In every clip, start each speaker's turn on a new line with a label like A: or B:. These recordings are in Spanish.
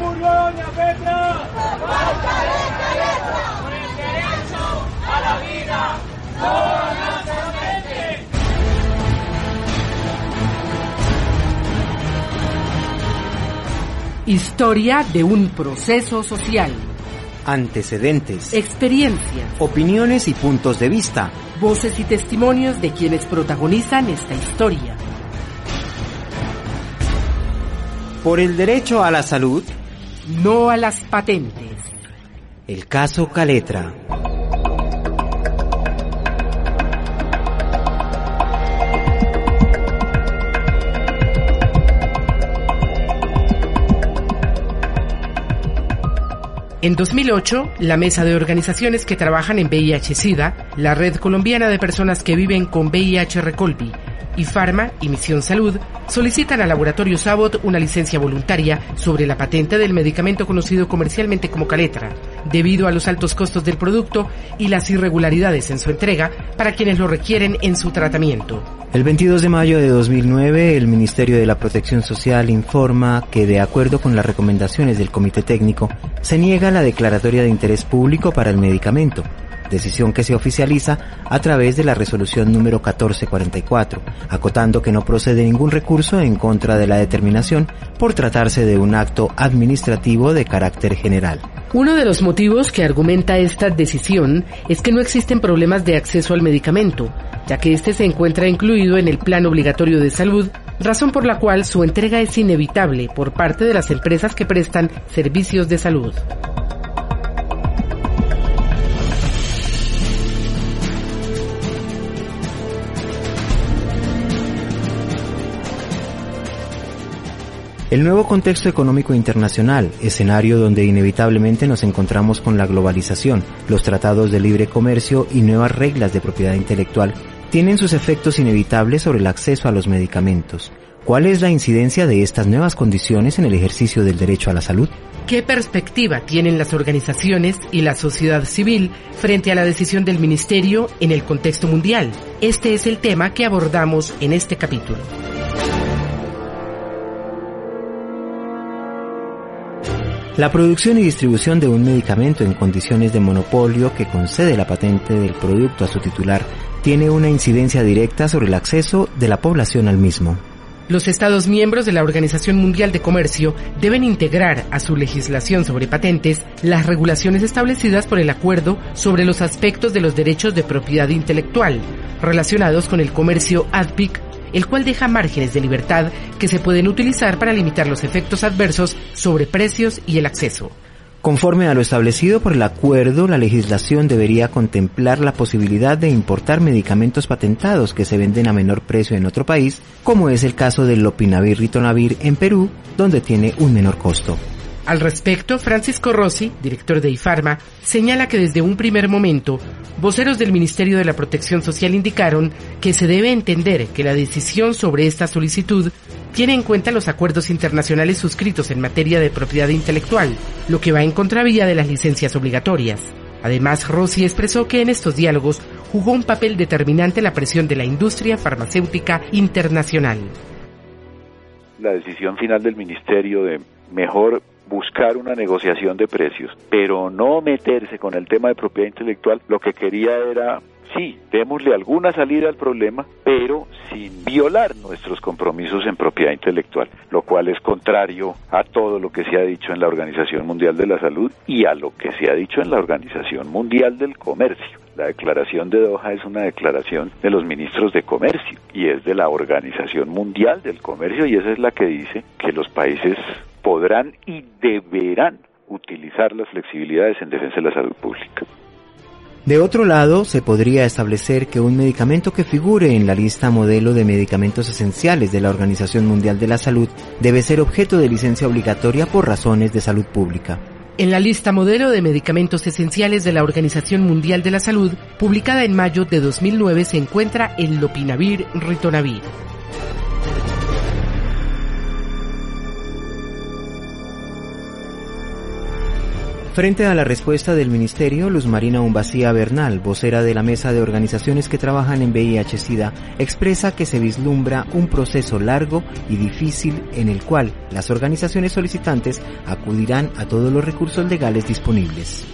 A: Murió Doña Petra? Por el derecho a la vida,
B: Historia de un proceso social.
C: Antecedentes.
B: Experiencias.
C: Opiniones y puntos de vista.
B: Voces y testimonios de quienes protagonizan esta historia.
C: Por el derecho a la salud.
B: No a las patentes.
C: El caso Caletra.
B: En 2008, la Mesa de Organizaciones que trabajan en VIH-Sida, la Red Colombiana de Personas que Viven con VIH-Recolvi y Pharma y Misión Salud solicitan al laboratorio Sabot una licencia voluntaria sobre la patente del medicamento conocido comercialmente como Caletra, debido a los altos costos del producto y las irregularidades en su entrega para quienes lo requieren en su tratamiento.
C: El 22 de mayo de 2009, el Ministerio de la Protección Social informa que, de acuerdo con las recomendaciones del Comité Técnico, se niega la declaratoria de interés público para el medicamento, decisión que se oficializa a través de la resolución número 1444, acotando que no procede ningún recurso en contra de la determinación por tratarse de un acto administrativo de carácter general.
B: Uno de los motivos que argumenta esta decisión es que no existen problemas de acceso al medicamento, ya que este se encuentra incluido en el Plan Obligatorio de Salud, razón por la cual su entrega es inevitable por parte de las empresas que prestan servicios de salud.
C: El nuevo contexto económico internacional, escenario donde inevitablemente nos encontramos con la globalización, los tratados de libre comercio y nuevas reglas de propiedad intelectual, tienen sus efectos inevitables sobre el acceso a los medicamentos. ¿Cuál es la incidencia de estas nuevas condiciones en el ejercicio del derecho a la salud?
B: ¿Qué perspectiva tienen las organizaciones y la sociedad civil frente a la decisión del Ministerio en el contexto mundial? Este es el tema que abordamos en este capítulo.
C: La producción y distribución de un medicamento en condiciones de monopolio que concede la patente del producto a su titular tiene una incidencia directa sobre el acceso de la población al mismo.
B: Los Estados miembros de la Organización Mundial de Comercio deben integrar a su legislación sobre patentes las regulaciones establecidas por el Acuerdo sobre los aspectos de los derechos de propiedad intelectual relacionados con el comercio ADPIC el cual deja márgenes de libertad que se pueden utilizar para limitar los efectos adversos sobre precios y el acceso.
C: Conforme a lo establecido por el acuerdo, la legislación debería contemplar la posibilidad de importar medicamentos patentados que se venden a menor precio en otro país, como es el caso del Lopinavir Ritonavir en Perú, donde tiene un menor costo.
B: Al respecto, Francisco Rossi, director de IFARMA, señala que desde un primer momento, voceros del Ministerio de la Protección Social indicaron que se debe entender que la decisión sobre esta solicitud tiene en cuenta los acuerdos internacionales suscritos en materia de propiedad intelectual, lo que va en contravía de las licencias obligatorias. Además, Rossi expresó que en estos diálogos jugó un papel determinante la presión de la industria farmacéutica internacional.
D: La decisión final del Ministerio de mejor buscar una negociación de precios, pero no meterse con el tema de propiedad intelectual, lo que quería era sí, démosle alguna salida al problema, pero sin violar nuestros compromisos en propiedad intelectual, lo cual es contrario a todo lo que se ha dicho en la Organización Mundial de la Salud y a lo que se ha dicho en la Organización Mundial del Comercio. La declaración de Doha es una declaración de los ministros de comercio y es de la Organización Mundial del Comercio y esa es la que dice que los países podrán y deberán utilizar las flexibilidades en defensa de la salud pública.
C: De otro lado, se podría establecer que un medicamento que figure en la lista modelo de medicamentos esenciales de la Organización Mundial de la Salud debe ser objeto de licencia obligatoria por razones de salud pública.
B: En la lista modelo de medicamentos esenciales de la Organización Mundial de la Salud, publicada en mayo de 2009, se encuentra el Lopinavir Ritonavir.
C: Frente a la respuesta del Ministerio, Luz Marina Umbacía Bernal, vocera de la Mesa de Organizaciones que trabajan en VIH-Sida, expresa que se vislumbra un proceso largo y difícil en el cual las organizaciones solicitantes acudirán a todos los recursos legales disponibles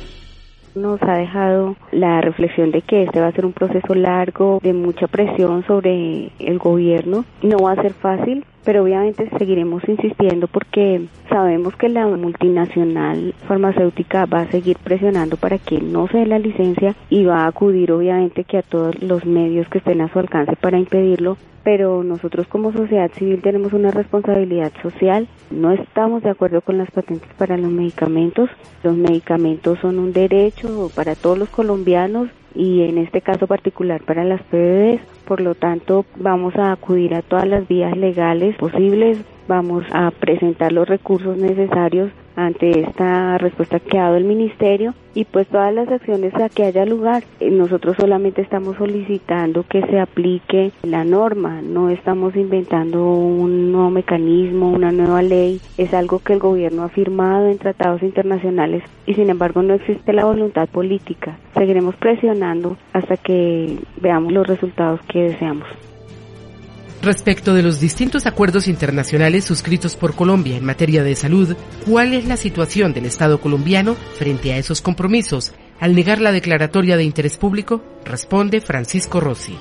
E: nos ha dejado la reflexión de que este va a ser un proceso largo, de mucha presión sobre el gobierno. No va a ser fácil, pero obviamente seguiremos insistiendo porque sabemos que la multinacional farmacéutica va a seguir presionando para que no se dé la licencia y va a acudir obviamente que a todos los medios que estén a su alcance para impedirlo, pero nosotros como sociedad civil tenemos una responsabilidad social. No estamos de acuerdo con las patentes para los medicamentos. Los medicamentos son un derecho para todos los colombianos y en este caso particular para las PBDs. Por lo tanto, vamos a acudir a todas las vías legales posibles, vamos a presentar los recursos necesarios ante esta respuesta que ha dado el ministerio y pues todas las acciones a que haya lugar. Eh, nosotros solamente estamos solicitando que se aplique la norma, no estamos inventando un nuevo mecanismo, una nueva ley, es algo que el gobierno ha firmado en tratados internacionales y sin embargo no existe la voluntad política. Seguiremos presionando hasta que veamos los resultados que deseamos.
B: Respecto de los distintos acuerdos internacionales suscritos por Colombia en materia de salud, ¿cuál es la situación del Estado colombiano frente a esos compromisos? Al negar la declaratoria de interés público, responde Francisco Rossi.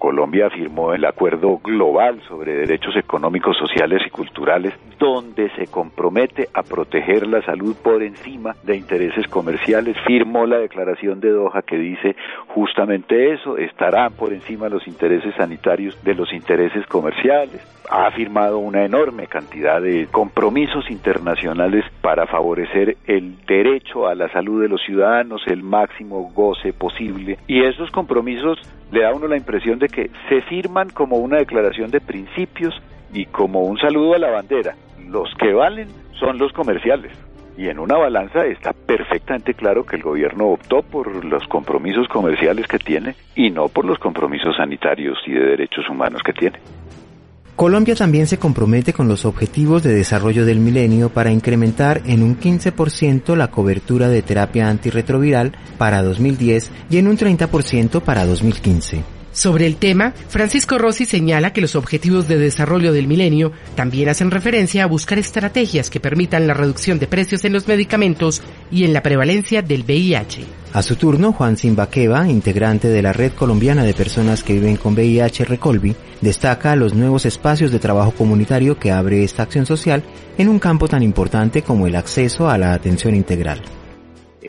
D: Colombia firmó el Acuerdo Global sobre Derechos Económicos, Sociales y Culturales, donde se compromete a proteger la salud por encima de intereses comerciales. Firmó la Declaración de Doha que dice justamente eso, estarán por encima los intereses sanitarios de los intereses comerciales. Ha firmado una enorme cantidad de compromisos internacionales para favorecer el derecho a la salud de los ciudadanos, el máximo goce posible. Y esos compromisos le da a uno la impresión de que se firman como una declaración de principios y como un saludo a la bandera. Los que valen son los comerciales. Y en una balanza está perfectamente claro que el gobierno optó por los compromisos comerciales que tiene y no por los compromisos sanitarios y de derechos humanos que tiene.
C: Colombia también se compromete con los objetivos de desarrollo del milenio para incrementar en un 15% la cobertura de terapia antirretroviral para 2010 y en un 30% para 2015.
B: Sobre el tema, Francisco Rossi señala que los objetivos de desarrollo del milenio también hacen referencia a buscar estrategias que permitan la reducción de precios en los medicamentos y en la prevalencia del VIH.
C: A su turno, Juan Simbaqueva, integrante de la Red Colombiana de Personas que Viven con VIH Recolvi, destaca los nuevos espacios de trabajo comunitario que abre esta acción social en un campo tan importante como el acceso a la atención integral.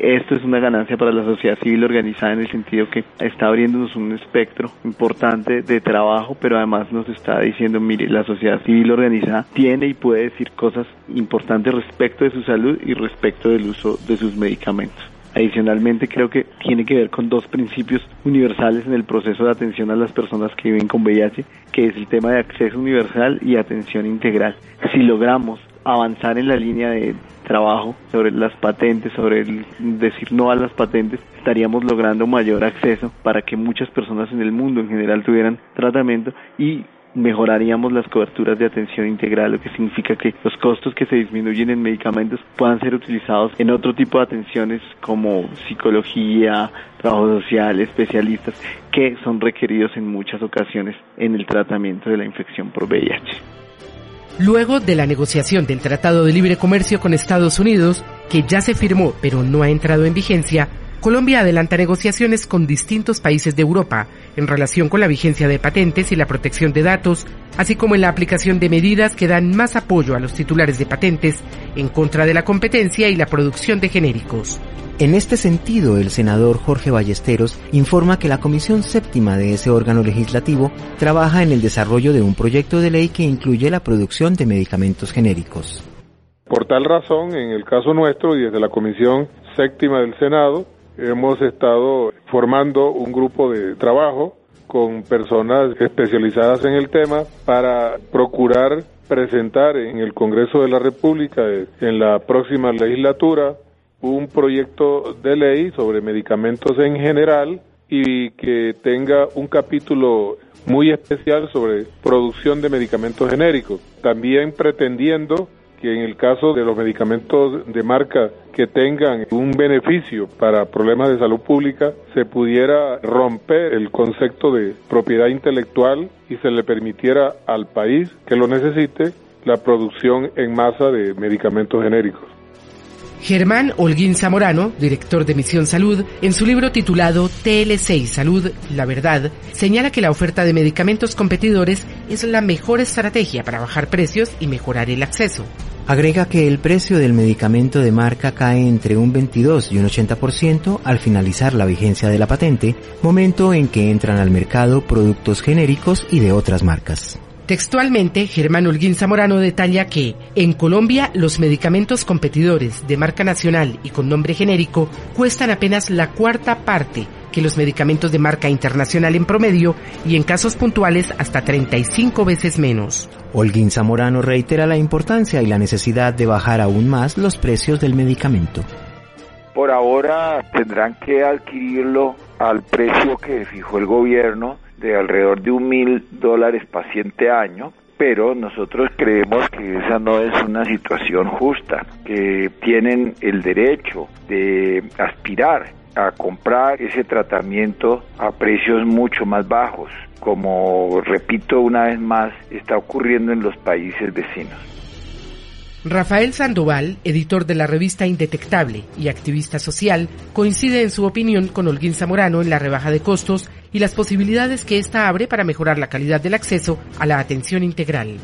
F: Esto es una ganancia para la sociedad civil organizada en el sentido que está abriéndonos un espectro importante de trabajo, pero además nos está diciendo, mire, la sociedad civil organizada tiene y puede decir cosas importantes respecto de su salud y respecto del uso de sus medicamentos. Adicionalmente, creo que tiene que ver con dos principios universales en el proceso de atención a las personas que viven con VIH, que es el tema de acceso universal y atención integral. Si logramos avanzar en la línea de trabajo sobre las patentes, sobre el decir no a las patentes, estaríamos logrando mayor acceso para que muchas personas en el mundo en general tuvieran tratamiento y mejoraríamos las coberturas de atención integral, lo que significa que los costos que se disminuyen en medicamentos puedan ser utilizados en otro tipo de atenciones como psicología, trabajo social, especialistas, que son requeridos en muchas ocasiones en el tratamiento de la infección por VIH.
B: Luego de la negociación del Tratado de Libre Comercio con Estados Unidos, que ya se firmó pero no ha entrado en vigencia, Colombia adelanta negociaciones con distintos países de Europa en relación con la vigencia de patentes y la protección de datos, así como en la aplicación de medidas que dan más apoyo a los titulares de patentes en contra de la competencia y la producción de genéricos.
C: En este sentido, el senador Jorge Ballesteros informa que la Comisión Séptima de ese órgano legislativo trabaja en el desarrollo de un proyecto de ley que incluye la producción de medicamentos genéricos.
G: Por tal razón, en el caso nuestro y desde la Comisión Séptima del Senado, hemos estado formando un grupo de trabajo con personas especializadas en el tema para procurar presentar en el Congreso de la República en la próxima legislatura un proyecto de ley sobre medicamentos en general y que tenga un capítulo muy especial sobre producción de medicamentos genéricos, también pretendiendo que en el caso de los medicamentos de marca que tengan un beneficio para problemas de salud pública, se pudiera romper el concepto de propiedad intelectual y se le permitiera al país que lo necesite la producción en masa de medicamentos genéricos.
B: Germán Holguín Zamorano, director de Misión Salud, en su libro titulado TL6 Salud, la verdad, señala que la oferta de medicamentos competidores es la mejor estrategia para bajar precios y mejorar el acceso.
C: Agrega que el precio del medicamento de marca cae entre un 22 y un 80% al finalizar la vigencia de la patente, momento en que entran al mercado productos genéricos y de otras marcas.
B: Textualmente, Germán Holguín Zamorano detalla que en Colombia los medicamentos competidores de marca nacional y con nombre genérico cuestan apenas la cuarta parte que los medicamentos de marca internacional en promedio y en casos puntuales hasta 35 veces menos.
C: Holguín Zamorano reitera la importancia y la necesidad de bajar aún más los precios del medicamento.
D: Por ahora tendrán que adquirirlo al precio que fijó el gobierno de alrededor de un mil dólares paciente año, pero nosotros creemos que esa no es una situación justa, que tienen el derecho de aspirar a comprar ese tratamiento a precios mucho más bajos, como repito una vez más está ocurriendo en los países vecinos.
B: Rafael Sandoval, editor de la revista Indetectable y activista social, coincide en su opinión con Holguín Zamorano en la rebaja de costos y las posibilidades que ésta abre para mejorar la calidad del acceso a la atención integral.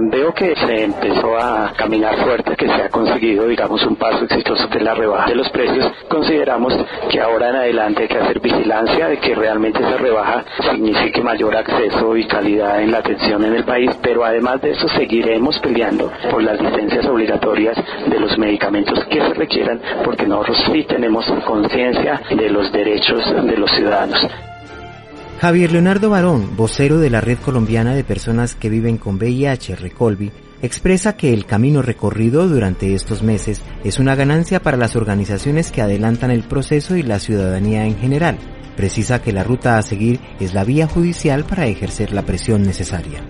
H: Veo que se empezó a caminar fuerte, que se ha conseguido, digamos, un paso exitoso de la rebaja de los precios. Consideramos que ahora en adelante hay que hacer vigilancia de que realmente esa rebaja signifique mayor acceso y calidad en la atención en el país, pero además de eso seguiremos peleando por las licencias obligatorias de los medicamentos que se requieran, porque nosotros sí tenemos conciencia de los derechos de los ciudadanos.
C: Javier Leonardo Barón, vocero de la Red Colombiana de Personas que Viven con VIH, Recolvi, expresa que el camino recorrido durante estos meses es una ganancia para las organizaciones que adelantan el proceso y la ciudadanía en general. Precisa que la ruta a seguir es la vía judicial para ejercer la presión necesaria.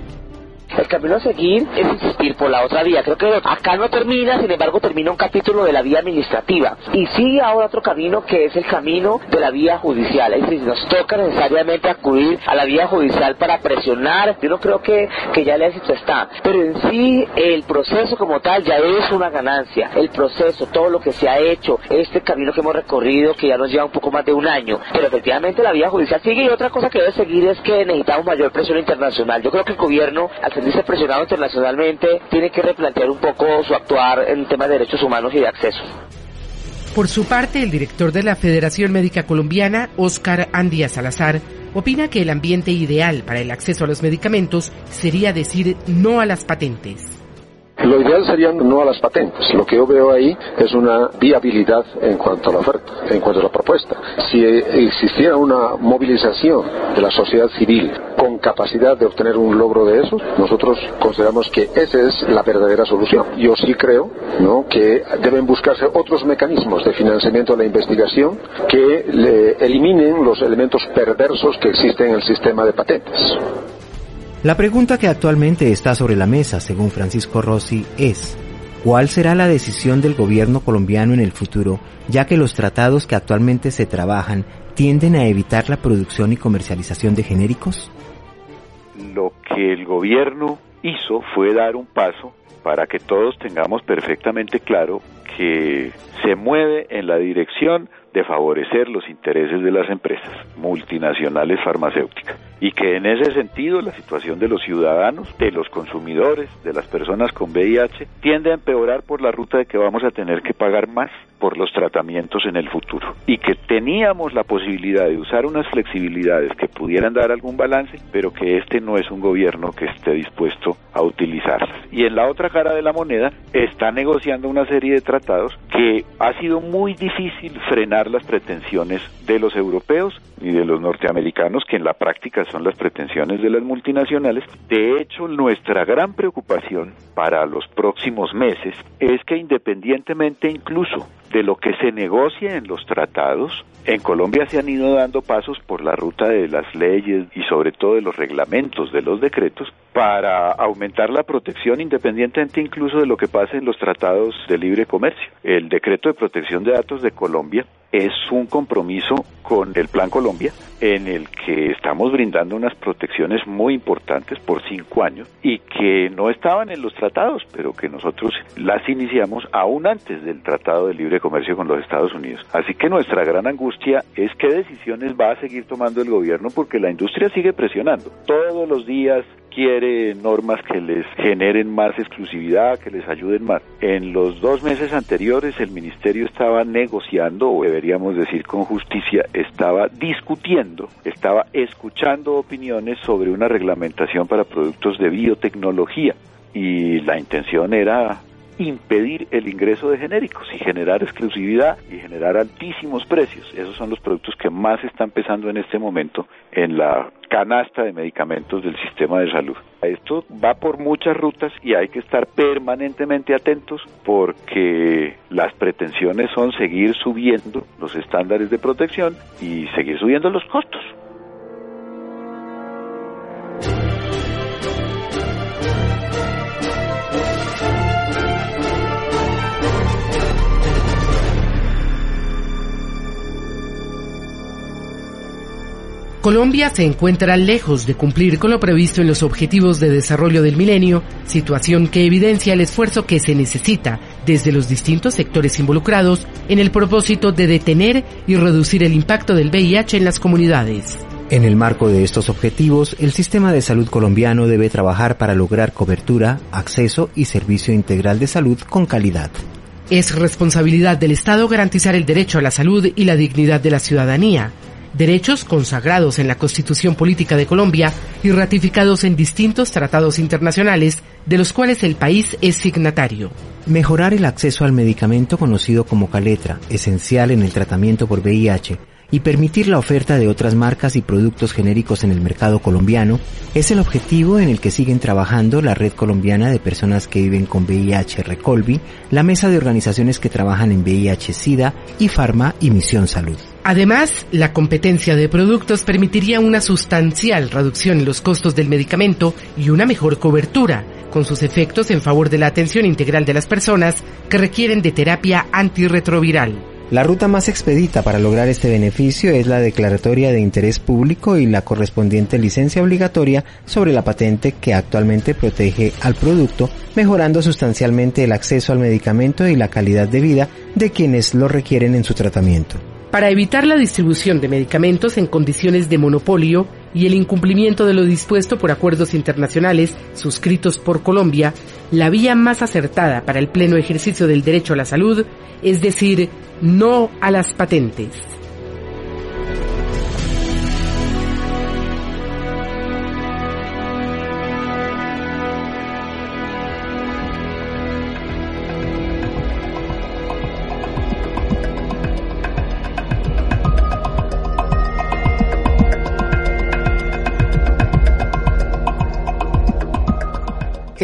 I: El camino a seguir es insistir por la otra vía. Creo que acá no termina, sin embargo termina un capítulo de la vía administrativa. Y sigue ahora otro camino que es el camino de la vía judicial. Es decir, nos toca necesariamente acudir a la vía judicial para presionar. Yo no creo que, que ya el éxito está. Pero en sí el proceso como tal ya es una ganancia. El proceso, todo lo que se ha hecho, este camino que hemos recorrido que ya nos lleva un poco más de un año. Pero efectivamente la vía judicial sigue y otra cosa que debe seguir es que necesitamos mayor presión internacional. Yo creo que el gobierno, al sentirse presionado internacionalmente, tiene que replantear un poco su actuar en temas de derechos humanos y de acceso.
B: Por su parte, el director de la Federación Médica Colombiana, Óscar Andía Salazar, opina que el ambiente ideal para el acceso a los medicamentos sería decir no a las patentes.
J: Lo ideal sería no a las patentes. Lo que yo veo ahí es una viabilidad en cuanto a la oferta, en cuanto a la propuesta. Si existiera una movilización de la sociedad civil con capacidad de obtener un logro de eso, nosotros consideramos que esa es la verdadera solución. Yo sí creo ¿no? que deben buscarse otros mecanismos de financiamiento de la investigación que eliminen los elementos perversos que existen en el sistema de patentes.
C: La pregunta que actualmente está sobre la mesa, según Francisco Rossi, es ¿cuál será la decisión del gobierno colombiano en el futuro, ya que los tratados que actualmente se trabajan tienden a evitar la producción y comercialización de genéricos?
D: Lo que el gobierno hizo fue dar un paso para que todos tengamos perfectamente claro que se mueve en la dirección de favorecer los intereses de las empresas multinacionales farmacéuticas y que en ese sentido la situación de los ciudadanos, de los consumidores, de las personas con VIH tiende a empeorar por la ruta de que vamos a tener que pagar más por los tratamientos en el futuro y que teníamos la posibilidad de usar unas flexibilidades que pudieran dar algún balance, pero que este no es un gobierno que esté dispuesto a utilizarlas. Y en la otra cara de la moneda está negociando una serie de tratados que ha sido muy difícil frenar las pretensiones de los europeos y de los norteamericanos, que en la práctica son las pretensiones de las multinacionales. De hecho, nuestra gran preocupación para los próximos meses es que independientemente incluso de lo que se negocia en los tratados, en Colombia se han ido dando pasos por la ruta de las leyes y sobre todo de los reglamentos, de los decretos, para aumentar la protección independientemente incluso de lo que pase en los tratados de libre comercio. El decreto de protección de datos de Colombia es un compromiso con el Plan Colombia en el que estamos brindando unas protecciones muy importantes por cinco años y que no estaban en los tratados, pero que nosotros las iniciamos aún antes del Tratado de Libre Comercio con los Estados Unidos. Así que nuestra gran angustia es qué decisiones va a seguir tomando el gobierno porque la industria sigue presionando. Todos los días quiere normas que les generen más exclusividad, que les ayuden más. En los dos meses anteriores el ministerio estaba negociando, o deberíamos decir con justicia, estaba discutiendo, estaba escuchando opiniones sobre una reglamentación para productos de biotecnología y la intención era impedir el ingreso de genéricos y generar exclusividad y generar altísimos precios. Esos son los productos que más están pesando en este momento en la canasta de medicamentos del sistema de salud. Esto va por muchas rutas y hay que estar permanentemente atentos porque las pretensiones son seguir subiendo los estándares de protección y seguir subiendo los costos.
B: Colombia se encuentra lejos de cumplir con lo previsto en los Objetivos de Desarrollo del Milenio, situación que evidencia el esfuerzo que se necesita desde los distintos sectores involucrados en el propósito de detener y reducir el impacto del VIH en las comunidades.
C: En el marco de estos objetivos, el sistema de salud colombiano debe trabajar para lograr cobertura, acceso y servicio integral de salud con calidad.
B: Es responsabilidad del Estado garantizar el derecho a la salud y la dignidad de la ciudadanía, derechos consagrados en la Constitución Política de Colombia y ratificados en distintos tratados internacionales de los cuales el país es signatario.
C: Mejorar el acceso al medicamento conocido como Caletra, esencial en el tratamiento por VIH, y permitir la oferta de otras marcas y productos genéricos en el mercado colombiano es el objetivo en el que siguen trabajando la Red Colombiana de Personas que Viven con VIH Recolvi, la Mesa de Organizaciones que trabajan en VIH-Sida y Farma y Misión Salud.
B: Además, la competencia de productos permitiría una sustancial reducción en los costos del medicamento y una mejor cobertura, con sus efectos en favor de la atención integral de las personas que requieren de terapia antirretroviral.
C: La ruta más expedita para lograr este beneficio es la declaratoria de interés público y la correspondiente licencia obligatoria sobre la patente que actualmente protege al producto, mejorando sustancialmente el acceso al medicamento y la calidad de vida de quienes lo requieren en su tratamiento.
B: Para evitar la distribución de medicamentos en condiciones de monopolio y el incumplimiento de lo dispuesto por acuerdos internacionales suscritos por Colombia, la vía más acertada para el pleno ejercicio del derecho a la salud es decir, no a las patentes.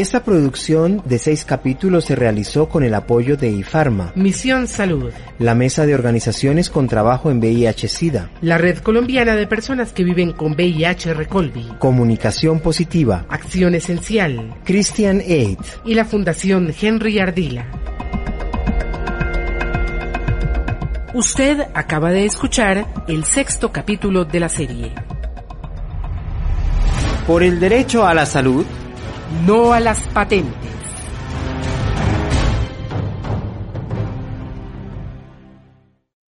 C: Esta producción de seis capítulos se realizó con el apoyo de IFARMA,
B: Misión Salud,
C: la Mesa de Organizaciones con Trabajo en VIH-Sida,
B: la Red Colombiana de Personas que Viven con VIH Recolvi,
C: Comunicación Positiva,
B: Acción Esencial,
C: Christian Aid
B: y la Fundación Henry Ardila. Usted acaba de escuchar el sexto capítulo de la serie.
C: Por el derecho a la salud,
B: no a las patentes.